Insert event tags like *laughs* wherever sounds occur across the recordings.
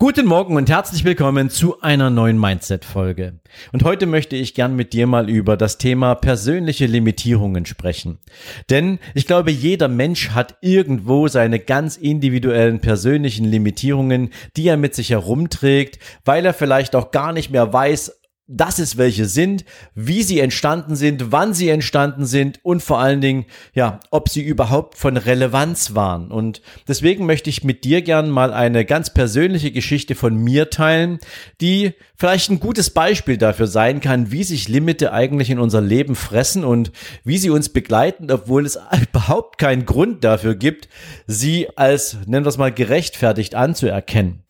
Guten Morgen und herzlich willkommen zu einer neuen Mindset-Folge. Und heute möchte ich gern mit dir mal über das Thema persönliche Limitierungen sprechen. Denn ich glaube, jeder Mensch hat irgendwo seine ganz individuellen persönlichen Limitierungen, die er mit sich herumträgt, weil er vielleicht auch gar nicht mehr weiß, dass es welche sind, wie sie entstanden sind, wann sie entstanden sind und vor allen Dingen, ja, ob sie überhaupt von Relevanz waren. Und deswegen möchte ich mit dir gern mal eine ganz persönliche Geschichte von mir teilen, die vielleicht ein gutes Beispiel dafür sein kann, wie sich Limite eigentlich in unser Leben fressen und wie sie uns begleiten, obwohl es *laughs* überhaupt keinen Grund dafür gibt, sie als, nennen wir es mal, gerechtfertigt anzuerkennen.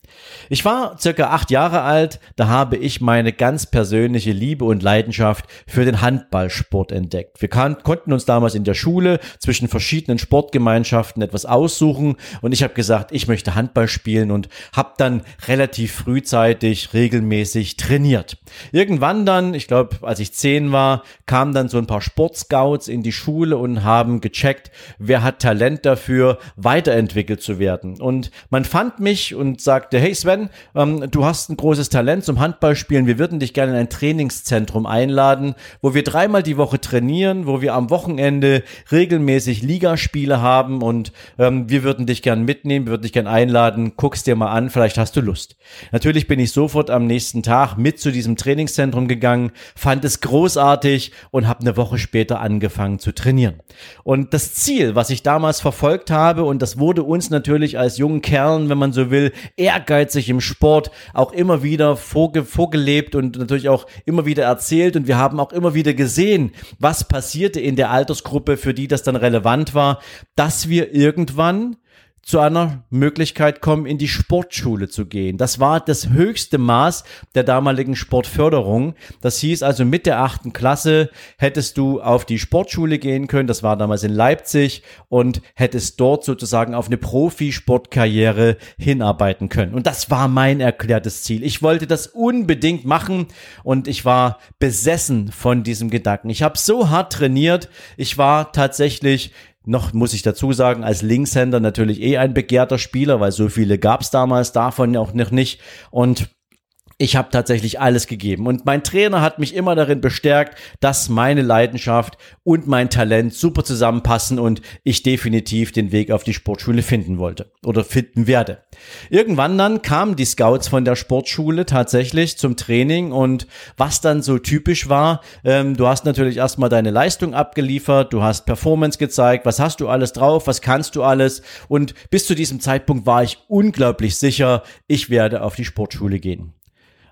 Ich war circa acht Jahre alt, da habe ich meine ganz persönliche Liebe und Leidenschaft für den Handballsport entdeckt. Wir konnten uns damals in der Schule zwischen verschiedenen Sportgemeinschaften etwas aussuchen und ich habe gesagt, ich möchte Handball spielen und habe dann relativ frühzeitig regelmäßig trainiert. Irgendwann dann, ich glaube, als ich zehn war, kamen dann so ein paar Sportscouts in die Schule und haben gecheckt, wer hat Talent dafür, weiterentwickelt zu werden. Und man fand mich und sagte, hey Sven, ähm, du hast ein großes Talent zum Handballspielen. Wir würden dich gerne in ein Trainingszentrum einladen, wo wir dreimal die Woche trainieren, wo wir am Wochenende regelmäßig Ligaspiele haben und ähm, wir würden dich gerne mitnehmen, wir würden dich gerne einladen. Guck's dir mal an, vielleicht hast du Lust. Natürlich bin ich sofort am nächsten Tag mit zu diesem Trainingszentrum gegangen, fand es großartig und habe eine Woche später angefangen zu trainieren. Und das Ziel, was ich damals verfolgt habe, und das wurde uns natürlich als jungen Kerlen, wenn man so will, ehrgeizig ehrgeizig im Sport auch immer wieder vorge vorgelebt und natürlich auch immer wieder erzählt. Und wir haben auch immer wieder gesehen, was passierte in der Altersgruppe, für die das dann relevant war, dass wir irgendwann zu einer Möglichkeit kommen, in die Sportschule zu gehen. Das war das höchste Maß der damaligen Sportförderung. Das hieß also mit der achten Klasse hättest du auf die Sportschule gehen können. Das war damals in Leipzig und hättest dort sozusagen auf eine Profisportkarriere hinarbeiten können. Und das war mein erklärtes Ziel. Ich wollte das unbedingt machen und ich war besessen von diesem Gedanken. Ich habe so hart trainiert. Ich war tatsächlich noch muss ich dazu sagen, als Linkshänder natürlich eh ein begehrter Spieler, weil so viele gab es damals davon auch noch nicht. Und ich habe tatsächlich alles gegeben. Und mein Trainer hat mich immer darin bestärkt, dass meine Leidenschaft und mein Talent super zusammenpassen und ich definitiv den Weg auf die Sportschule finden wollte oder finden werde. Irgendwann dann kamen die Scouts von der Sportschule tatsächlich zum Training und was dann so typisch war, ähm, du hast natürlich erstmal deine Leistung abgeliefert, du hast Performance gezeigt, was hast du alles drauf, was kannst du alles und bis zu diesem Zeitpunkt war ich unglaublich sicher, ich werde auf die Sportschule gehen.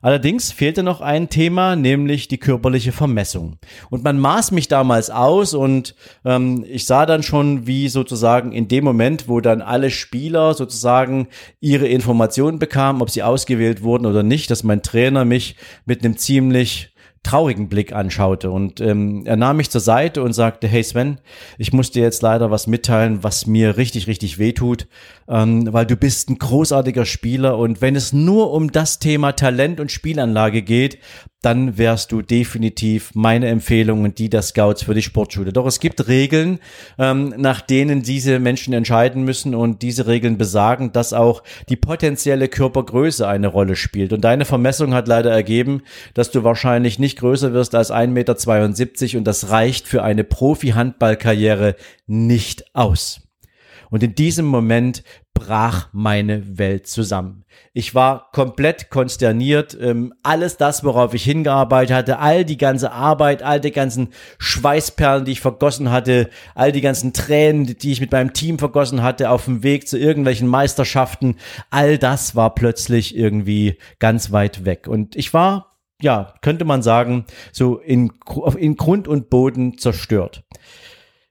Allerdings fehlte noch ein Thema, nämlich die körperliche Vermessung. Und man maß mich damals aus und ähm, ich sah dann schon, wie sozusagen in dem Moment, wo dann alle Spieler sozusagen ihre Informationen bekamen, ob sie ausgewählt wurden oder nicht, dass mein Trainer mich mit einem ziemlich traurigen Blick anschaute. Und ähm, er nahm mich zur Seite und sagte, hey Sven, ich muss dir jetzt leider was mitteilen, was mir richtig, richtig wehtut, ähm, weil du bist ein großartiger Spieler und wenn es nur um das Thema Talent und Spielanlage geht, dann wärst du definitiv meine Empfehlung und die der Scouts für die Sportschule. Doch es gibt Regeln, ähm, nach denen diese Menschen entscheiden müssen und diese Regeln besagen, dass auch die potenzielle Körpergröße eine Rolle spielt. Und deine Vermessung hat leider ergeben, dass du wahrscheinlich nicht größer wirst als 1,72 Meter und das reicht für eine Profi-Handballkarriere nicht aus. Und in diesem Moment brach meine Welt zusammen. Ich war komplett konsterniert. Ähm, alles das, worauf ich hingearbeitet hatte, all die ganze Arbeit, all die ganzen Schweißperlen, die ich vergossen hatte, all die ganzen Tränen, die ich mit meinem Team vergossen hatte auf dem Weg zu irgendwelchen Meisterschaften, all das war plötzlich irgendwie ganz weit weg. Und ich war, ja, könnte man sagen, so in, in Grund und Boden zerstört.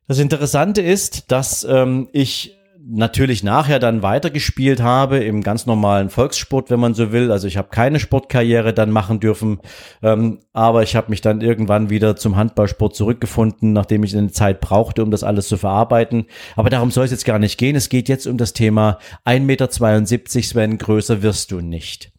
Das Interessante ist, dass ähm, ich natürlich nachher dann weitergespielt habe im ganz normalen Volkssport, wenn man so will. Also ich habe keine Sportkarriere dann machen dürfen, ähm, aber ich habe mich dann irgendwann wieder zum Handballsport zurückgefunden, nachdem ich eine Zeit brauchte, um das alles zu verarbeiten. Aber darum soll es jetzt gar nicht gehen. Es geht jetzt um das Thema 1,72 Meter, Sven, größer wirst du nicht.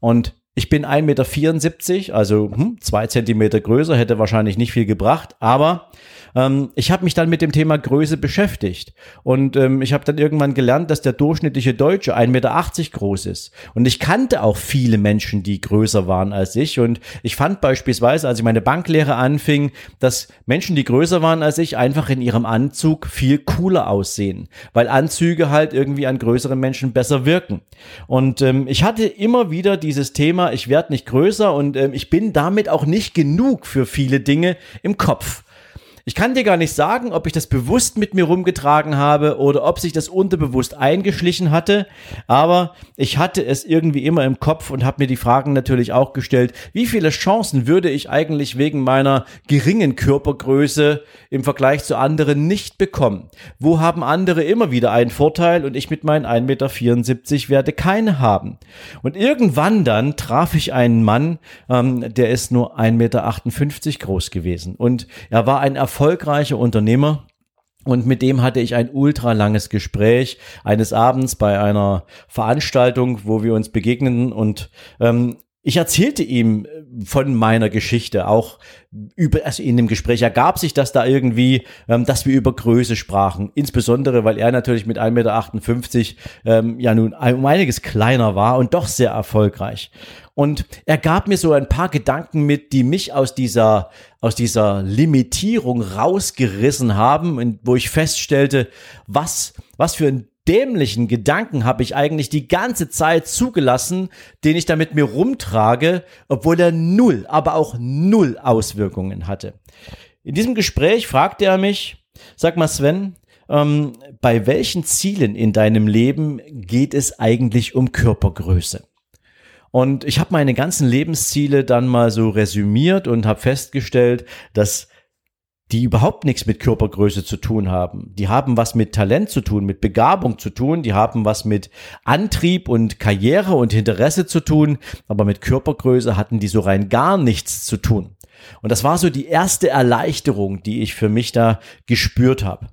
Und ich bin 1,74 Meter, also hm, zwei Zentimeter größer, hätte wahrscheinlich nicht viel gebracht, aber ähm, ich habe mich dann mit dem Thema Größe beschäftigt und ähm, ich habe dann irgendwann gelernt, dass der durchschnittliche Deutsche 1,80 Meter groß ist. Und ich kannte auch viele Menschen, die größer waren als ich. Und ich fand beispielsweise, als ich meine Banklehre anfing, dass Menschen, die größer waren als ich, einfach in ihrem Anzug viel cooler aussehen, weil Anzüge halt irgendwie an größeren Menschen besser wirken. Und ähm, ich hatte immer wieder dieses Thema, ich werde nicht größer und ähm, ich bin damit auch nicht genug für viele Dinge im Kopf. Ich kann dir gar nicht sagen, ob ich das bewusst mit mir rumgetragen habe oder ob sich das unterbewusst eingeschlichen hatte, aber ich hatte es irgendwie immer im Kopf und habe mir die Fragen natürlich auch gestellt, wie viele Chancen würde ich eigentlich wegen meiner geringen Körpergröße im Vergleich zu anderen nicht bekommen? Wo haben andere immer wieder einen Vorteil und ich mit meinen 1,74 Meter werde keine haben? Und irgendwann dann traf ich einen Mann, ähm, der ist nur 1,58 Meter groß gewesen und er war ein Erfolg erfolgreicher Unternehmer. Und mit dem hatte ich ein ultra Gespräch eines Abends bei einer Veranstaltung, wo wir uns begegneten und ähm, ich erzählte ihm von meiner Geschichte, auch über, also in dem Gespräch ergab sich das da irgendwie, ähm, dass wir über Größe sprachen. Insbesondere, weil er natürlich mit 1,58 Meter ähm, ja nun um einiges kleiner war und doch sehr erfolgreich. Und er gab mir so ein paar Gedanken mit, die mich aus dieser, aus dieser Limitierung rausgerissen haben und wo ich feststellte, was, was für ein dämlichen Gedanken habe ich eigentlich die ganze Zeit zugelassen, den ich da mit mir rumtrage, obwohl er null, aber auch null Auswirkungen hatte. In diesem Gespräch fragte er mich, sag mal Sven, ähm, bei welchen Zielen in deinem Leben geht es eigentlich um Körpergröße? Und ich habe meine ganzen Lebensziele dann mal so resümiert und habe festgestellt, dass die überhaupt nichts mit Körpergröße zu tun haben. Die haben was mit Talent zu tun, mit Begabung zu tun, die haben was mit Antrieb und Karriere und Interesse zu tun, aber mit Körpergröße hatten die so rein gar nichts zu tun. Und das war so die erste Erleichterung, die ich für mich da gespürt habe.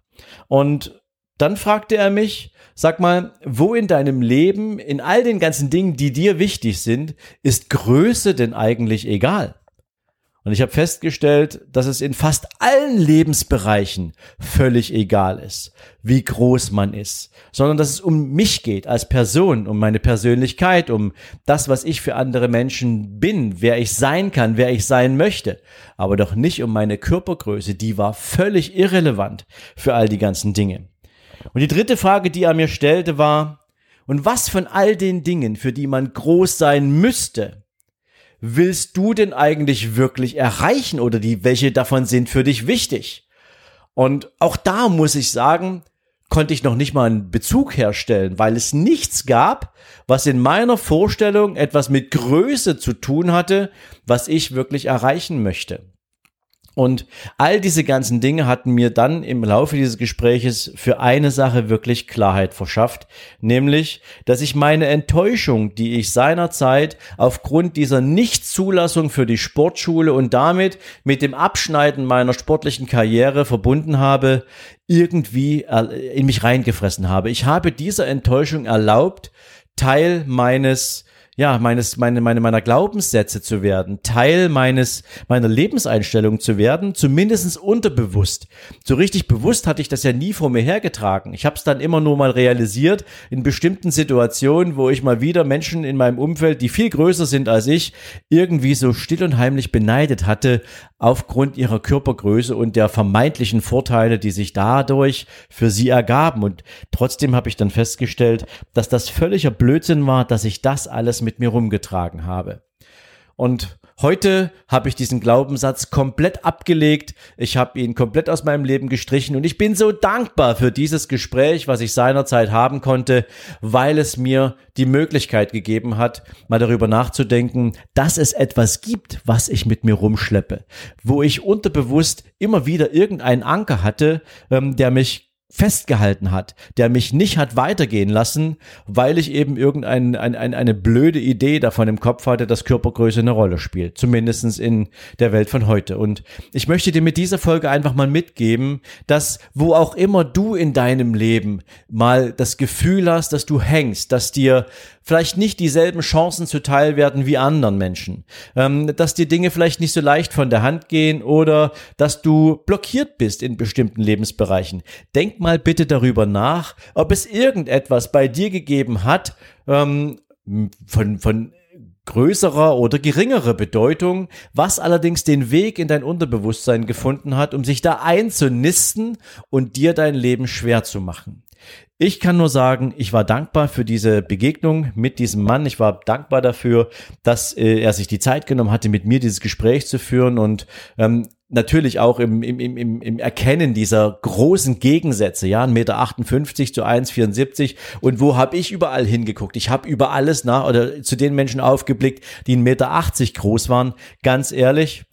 Und dann fragte er mich, Sag mal, wo in deinem Leben, in all den ganzen Dingen, die dir wichtig sind, ist Größe denn eigentlich egal? Und ich habe festgestellt, dass es in fast allen Lebensbereichen völlig egal ist, wie groß man ist, sondern dass es um mich geht als Person, um meine Persönlichkeit, um das, was ich für andere Menschen bin, wer ich sein kann, wer ich sein möchte, aber doch nicht um meine Körpergröße, die war völlig irrelevant für all die ganzen Dinge. Und die dritte Frage, die er mir stellte, war, und was von all den Dingen, für die man groß sein müsste, willst du denn eigentlich wirklich erreichen oder die, welche davon sind für dich wichtig? Und auch da muss ich sagen, konnte ich noch nicht mal einen Bezug herstellen, weil es nichts gab, was in meiner Vorstellung etwas mit Größe zu tun hatte, was ich wirklich erreichen möchte. Und all diese ganzen Dinge hatten mir dann im Laufe dieses Gespräches für eine Sache wirklich Klarheit verschafft, nämlich, dass ich meine Enttäuschung, die ich seinerzeit aufgrund dieser Nichtzulassung für die Sportschule und damit mit dem Abschneiden meiner sportlichen Karriere verbunden habe, irgendwie in mich reingefressen habe. Ich habe dieser Enttäuschung erlaubt, Teil meines ja, meines, meine, meine, meiner Glaubenssätze zu werden, Teil meines, meiner Lebenseinstellung zu werden, zumindestens unterbewusst. So richtig bewusst hatte ich das ja nie vor mir hergetragen. Ich habe es dann immer nur mal realisiert in bestimmten Situationen, wo ich mal wieder Menschen in meinem Umfeld, die viel größer sind als ich, irgendwie so still und heimlich beneidet hatte aufgrund ihrer Körpergröße und der vermeintlichen Vorteile, die sich dadurch für sie ergaben. Und trotzdem habe ich dann festgestellt, dass das völliger Blödsinn war, dass ich das alles mit mir rumgetragen habe. Und heute habe ich diesen Glaubenssatz komplett abgelegt. Ich habe ihn komplett aus meinem Leben gestrichen und ich bin so dankbar für dieses Gespräch, was ich seinerzeit haben konnte, weil es mir die Möglichkeit gegeben hat, mal darüber nachzudenken, dass es etwas gibt, was ich mit mir rumschleppe, wo ich unterbewusst immer wieder irgendeinen Anker hatte, ähm, der mich festgehalten hat, der mich nicht hat weitergehen lassen, weil ich eben irgendeine ein, ein, eine blöde Idee davon im Kopf hatte, dass Körpergröße eine Rolle spielt, zumindestens in der Welt von heute. Und ich möchte dir mit dieser Folge einfach mal mitgeben, dass wo auch immer du in deinem Leben mal das Gefühl hast, dass du hängst, dass dir vielleicht nicht dieselben Chancen zuteil werden wie anderen Menschen, ähm, dass dir Dinge vielleicht nicht so leicht von der Hand gehen oder dass du blockiert bist in bestimmten Lebensbereichen. Denk mal bitte darüber nach, ob es irgendetwas bei dir gegeben hat, ähm, von, von größerer oder geringerer Bedeutung, was allerdings den Weg in dein Unterbewusstsein gefunden hat, um sich da einzunisten und dir dein Leben schwer zu machen. Ich kann nur sagen, ich war dankbar für diese Begegnung mit diesem Mann. Ich war dankbar dafür, dass äh, er sich die Zeit genommen hatte, mit mir dieses Gespräch zu führen und ähm, natürlich auch im, im, im, im Erkennen dieser großen Gegensätze, ja, 1,58 Meter zu 1,74 und wo habe ich überall hingeguckt? Ich habe über alles nach oder zu den Menschen aufgeblickt, die 1,80 Meter groß waren. Ganz ehrlich,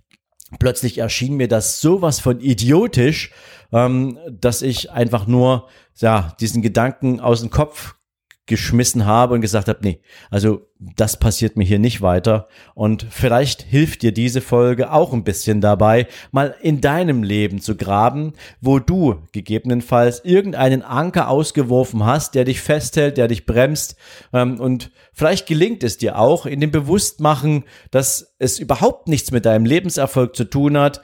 plötzlich erschien mir das sowas von idiotisch, ähm, dass ich einfach nur ja diesen Gedanken aus dem Kopf geschmissen habe und gesagt habe, nee, also das passiert mir hier nicht weiter. Und vielleicht hilft dir diese Folge auch ein bisschen dabei, mal in deinem Leben zu graben, wo du gegebenenfalls irgendeinen Anker ausgeworfen hast, der dich festhält, der dich bremst. Ähm, und vielleicht gelingt es dir auch in dem Bewusstmachen, dass es überhaupt nichts mit deinem Lebenserfolg zu tun hat,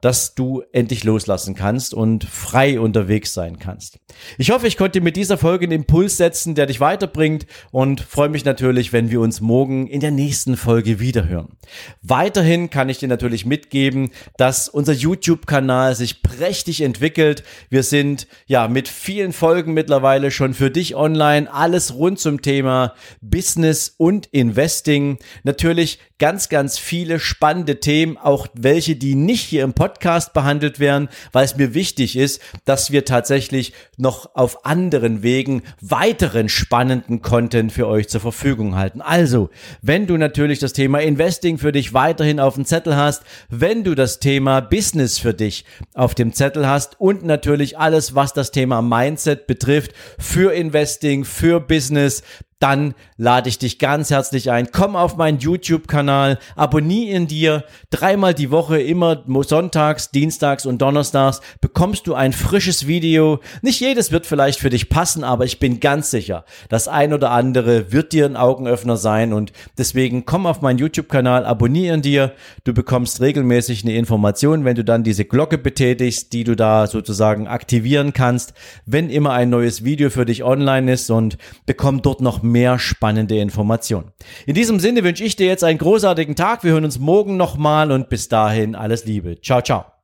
dass du endlich loslassen kannst und frei unterwegs sein kannst. Ich hoffe, ich konnte mit dieser Folge einen Impuls setzen, der dich weiterbringt und freue mich natürlich, wenn wir uns morgen in der nächsten Folge wiederhören. Weiterhin kann ich dir natürlich mitgeben, dass unser YouTube-Kanal sich prächtig entwickelt. Wir sind ja mit vielen Folgen mittlerweile schon für dich online. Alles rund zum Thema Business und Investing. Natürlich ganz, ganz viele spannende Themen, auch welche, die nicht hier im Podcast Podcast behandelt werden, weil es mir wichtig ist, dass wir tatsächlich noch auf anderen Wegen weiteren spannenden Content für euch zur Verfügung halten. Also, wenn du natürlich das Thema Investing für dich weiterhin auf dem Zettel hast, wenn du das Thema Business für dich auf dem Zettel hast und natürlich alles, was das Thema Mindset betrifft, für Investing, für Business, dann lade ich dich ganz herzlich ein. Komm auf meinen YouTube-Kanal, abonniere ihn dir. Dreimal die Woche, immer sonntags, dienstags und donnerstags, bekommst du ein frisches Video. Nicht jedes wird vielleicht für dich passen, aber ich bin ganz sicher, das ein oder andere wird dir ein Augenöffner sein und deswegen komm auf meinen YouTube-Kanal, abonniere ihn dir. Du bekommst regelmäßig eine Information, wenn du dann diese Glocke betätigst, die du da sozusagen aktivieren kannst, wenn immer ein neues Video für dich online ist und bekomm dort noch mehr spannende Informationen. In diesem Sinne wünsche ich dir jetzt einen großartigen Tag. Wir hören uns morgen nochmal und bis dahin alles Liebe. Ciao, ciao.